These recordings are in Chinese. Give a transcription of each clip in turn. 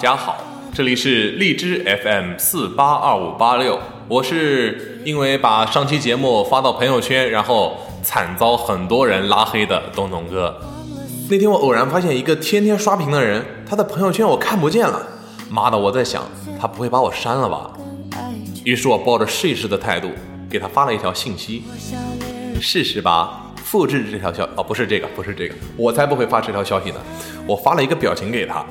大家好，这里是荔枝 FM 四八二五八六，我是因为把上期节目发到朋友圈，然后惨遭很多人拉黑的东东哥。那天我偶然发现一个天天刷屏的人，他的朋友圈我看不见了，妈的，我在想他不会把我删了吧？于是我抱着试一试的态度给他发了一条信息，试试吧。复制这条消哦，不是这个，不是这个，我才不会发这条消息呢。我发了一个表情给他，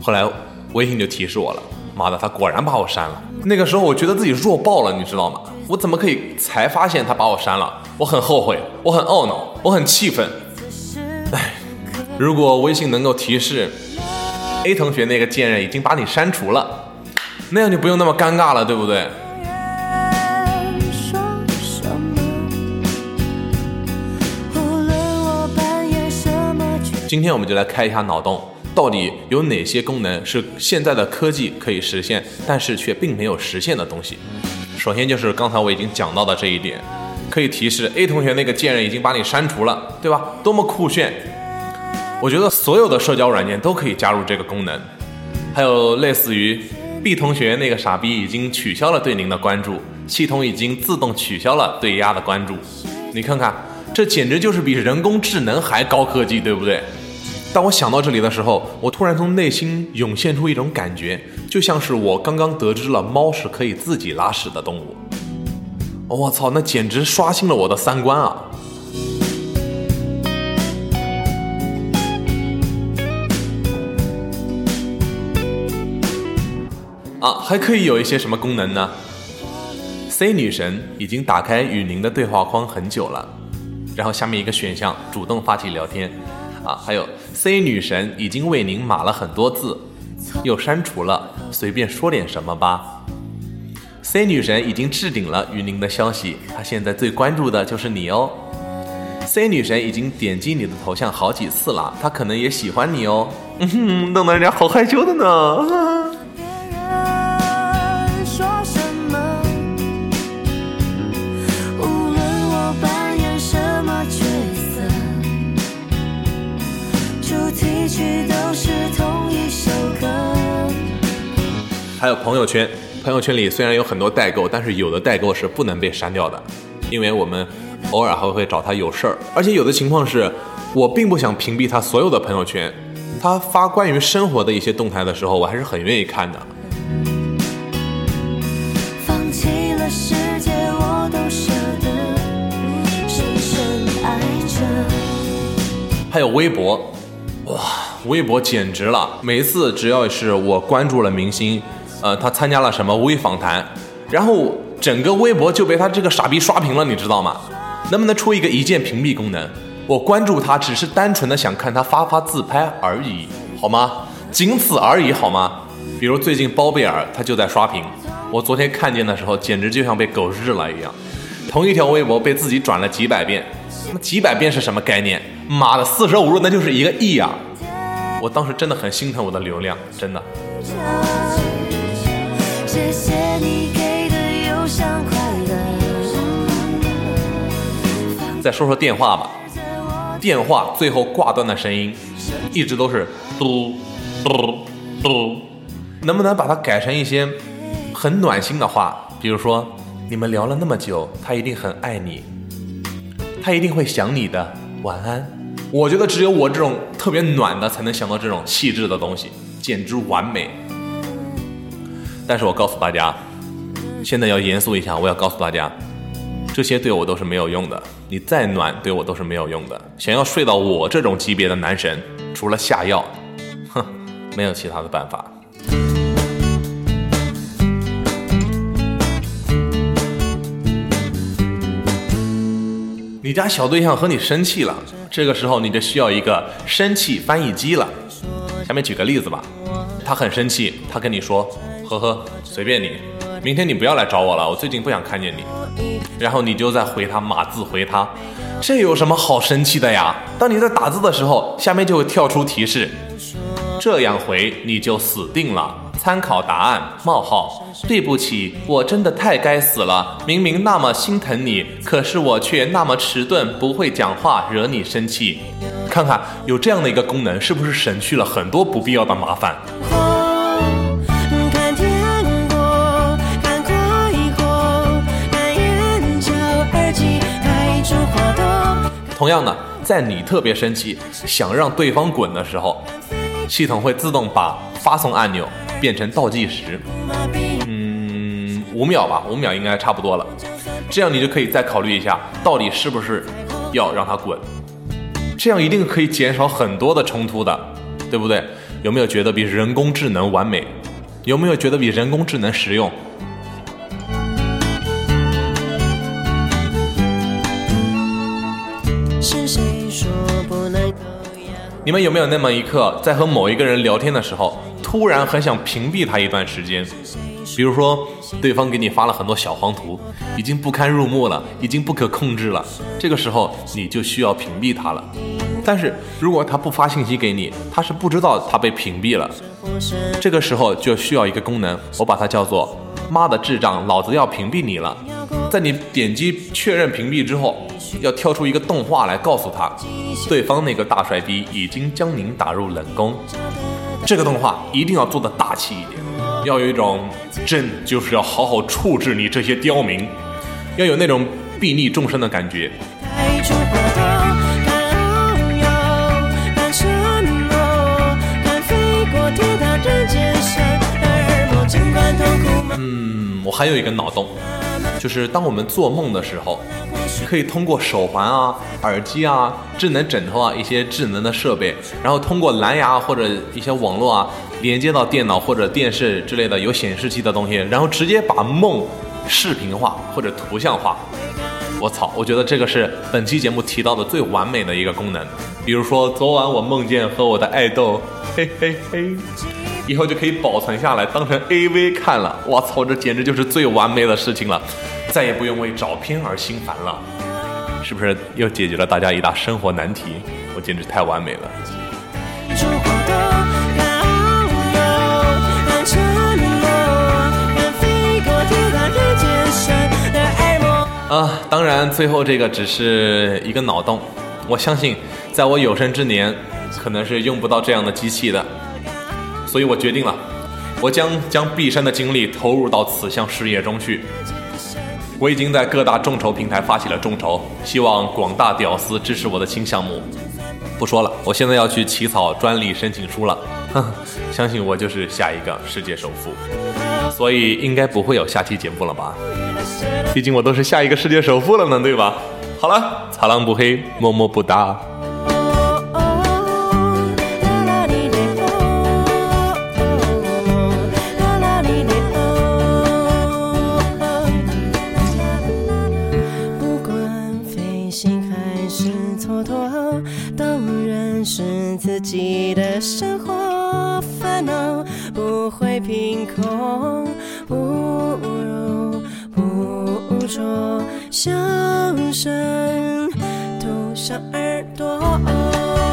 后来微信就提示我了。妈的，他果然把我删了。那个时候我觉得自己弱爆了，你知道吗？我怎么可以才发现他把我删了？我很后悔，我很懊恼，我很气愤。哎，如果微信能够提示 A 同学那个贱人已经把你删除了，那样就不用那么尴尬了，对不对？今天我们就来开一下脑洞，到底有哪些功能是现在的科技可以实现，但是却并没有实现的东西？首先就是刚才我已经讲到的这一点，可以提示 A 同学那个贱人已经把你删除了，对吧？多么酷炫！我觉得所有的社交软件都可以加入这个功能。还有类似于 B 同学那个傻逼已经取消了对您的关注，系统已经自动取消了对丫的关注。你看看，这简直就是比人工智能还高科技，对不对？当我想到这里的时候，我突然从内心涌现出一种感觉，就像是我刚刚得知了猫是可以自己拉屎的动物。我操，那简直刷新了我的三观啊！啊，还可以有一些什么功能呢？C 女神已经打开与您的对话框很久了，然后下面一个选项，主动发起聊天。啊，还有 C 女神已经为您码了很多字，又删除了，随便说点什么吧。C 女神已经置顶了与您的消息，她现在最关注的就是你哦。C 女神已经点击你的头像好几次了，她可能也喜欢你哦。嗯哼，弄得人家好害羞的呢。还有朋友圈，朋友圈里虽然有很多代购，但是有的代购是不能被删掉的，因为我们偶尔还会找他有事儿，而且有的情况是我并不想屏蔽他所有的朋友圈，他发关于生活的一些动态的时候，我还是很愿意看的。还有微博，哇，微博简直了！每一次只要是我关注了明星。呃，他参加了什么微访谈，然后整个微博就被他这个傻逼刷屏了，你知道吗？能不能出一个一键屏蔽功能？我关注他只是单纯的想看他发发自拍而已，好吗？仅此而已，好吗？比如最近包贝尔他就在刷屏，我昨天看见的时候简直就像被狗日了一样，同一条微博被自己转了几百遍，那几百遍是什么概念？妈的，四舍五入那就是一个亿啊！我当时真的很心疼我的流量，真的。谢谢你给的邮箱快乐。再说说电话吧，电话最后挂断的声音一直都是嘟嘟嘟，能不能把它改成一些很暖心的话？比如说，你们聊了那么久，他一定很爱你，他一定会想你的，晚安。我觉得只有我这种特别暖的才能想到这种气质的东西，简直完美。但是我告诉大家，现在要严肃一下。我要告诉大家，这些对我都是没有用的。你再暖，对我都是没有用的。想要睡到我这种级别的男神，除了下药，哼，没有其他的办法。你家小对象和你生气了，这个时候你就需要一个生气翻译机了。下面举个例子吧，他很生气，他跟你说。呵呵，随便你，明天你不要来找我了，我最近不想看见你。然后你就在回他码字回他，这有什么好生气的呀？当你在打字的时候，下面就会跳出提示，这样回你就死定了。参考答案：冒号。对不起，我真的太该死了。明明那么心疼你，可是我却那么迟钝，不会讲话，惹你生气。看看有这样的一个功能，是不是省去了很多不必要的麻烦？同样的，在你特别生气想让对方滚的时候，系统会自动把发送按钮变成倒计时，嗯，五秒吧，五秒应该差不多了。这样你就可以再考虑一下，到底是不是要让他滚。这样一定可以减少很多的冲突的，对不对？有没有觉得比人工智能完美？有没有觉得比人工智能实用？你们有没有那么一刻，在和某一个人聊天的时候，突然很想屏蔽他一段时间？比如说，对方给你发了很多小黄图，已经不堪入目了，已经不可控制了。这个时候，你就需要屏蔽他了。但是如果他不发信息给你，他是不知道他被屏蔽了。这个时候就需要一个功能，我把它叫做“妈的智障，老子要屏蔽你了”。在你点击确认屏蔽之后。要跳出一个动画来告诉他，对方那个大帅逼已经将您打入冷宫。这个动画一定要做的大气一点，要有一种朕就是要好好处置你这些刁民，要有那种睥睨众生的感觉。嗯，我还有一个脑洞，就是当我们做梦的时候。可以通过手环啊、耳机啊、智能枕头啊一些智能的设备，然后通过蓝牙或者一些网络啊连接到电脑或者电视之类的有显示器的东西，然后直接把梦视频化或者图像化。我操，我觉得这个是本期节目提到的最完美的一个功能。比如说，昨晚我梦见和我的爱豆，嘿嘿嘿，以后就可以保存下来当成 AV 看了。我操，这简直就是最完美的事情了。再也不用为找片而心烦了，是不是又解决了大家一大生活难题？我简直太完美了。啊，当然，最后这个只是一个脑洞。我相信，在我有生之年，可能是用不到这样的机器的，所以我决定了，我将将毕生的精力投入到此项事业中去。我已经在各大众筹平台发起了众筹，希望广大屌丝支持我的新项目。不说了，我现在要去起草专利申请书了。哼，相信我就是下一个世界首富，所以应该不会有下期节目了吧？毕竟我都是下一个世界首富了呢，对吧？好了，擦狼不黑，么么不哒。你的生活烦恼不会凭空，不如不着笑声，堵上耳朵。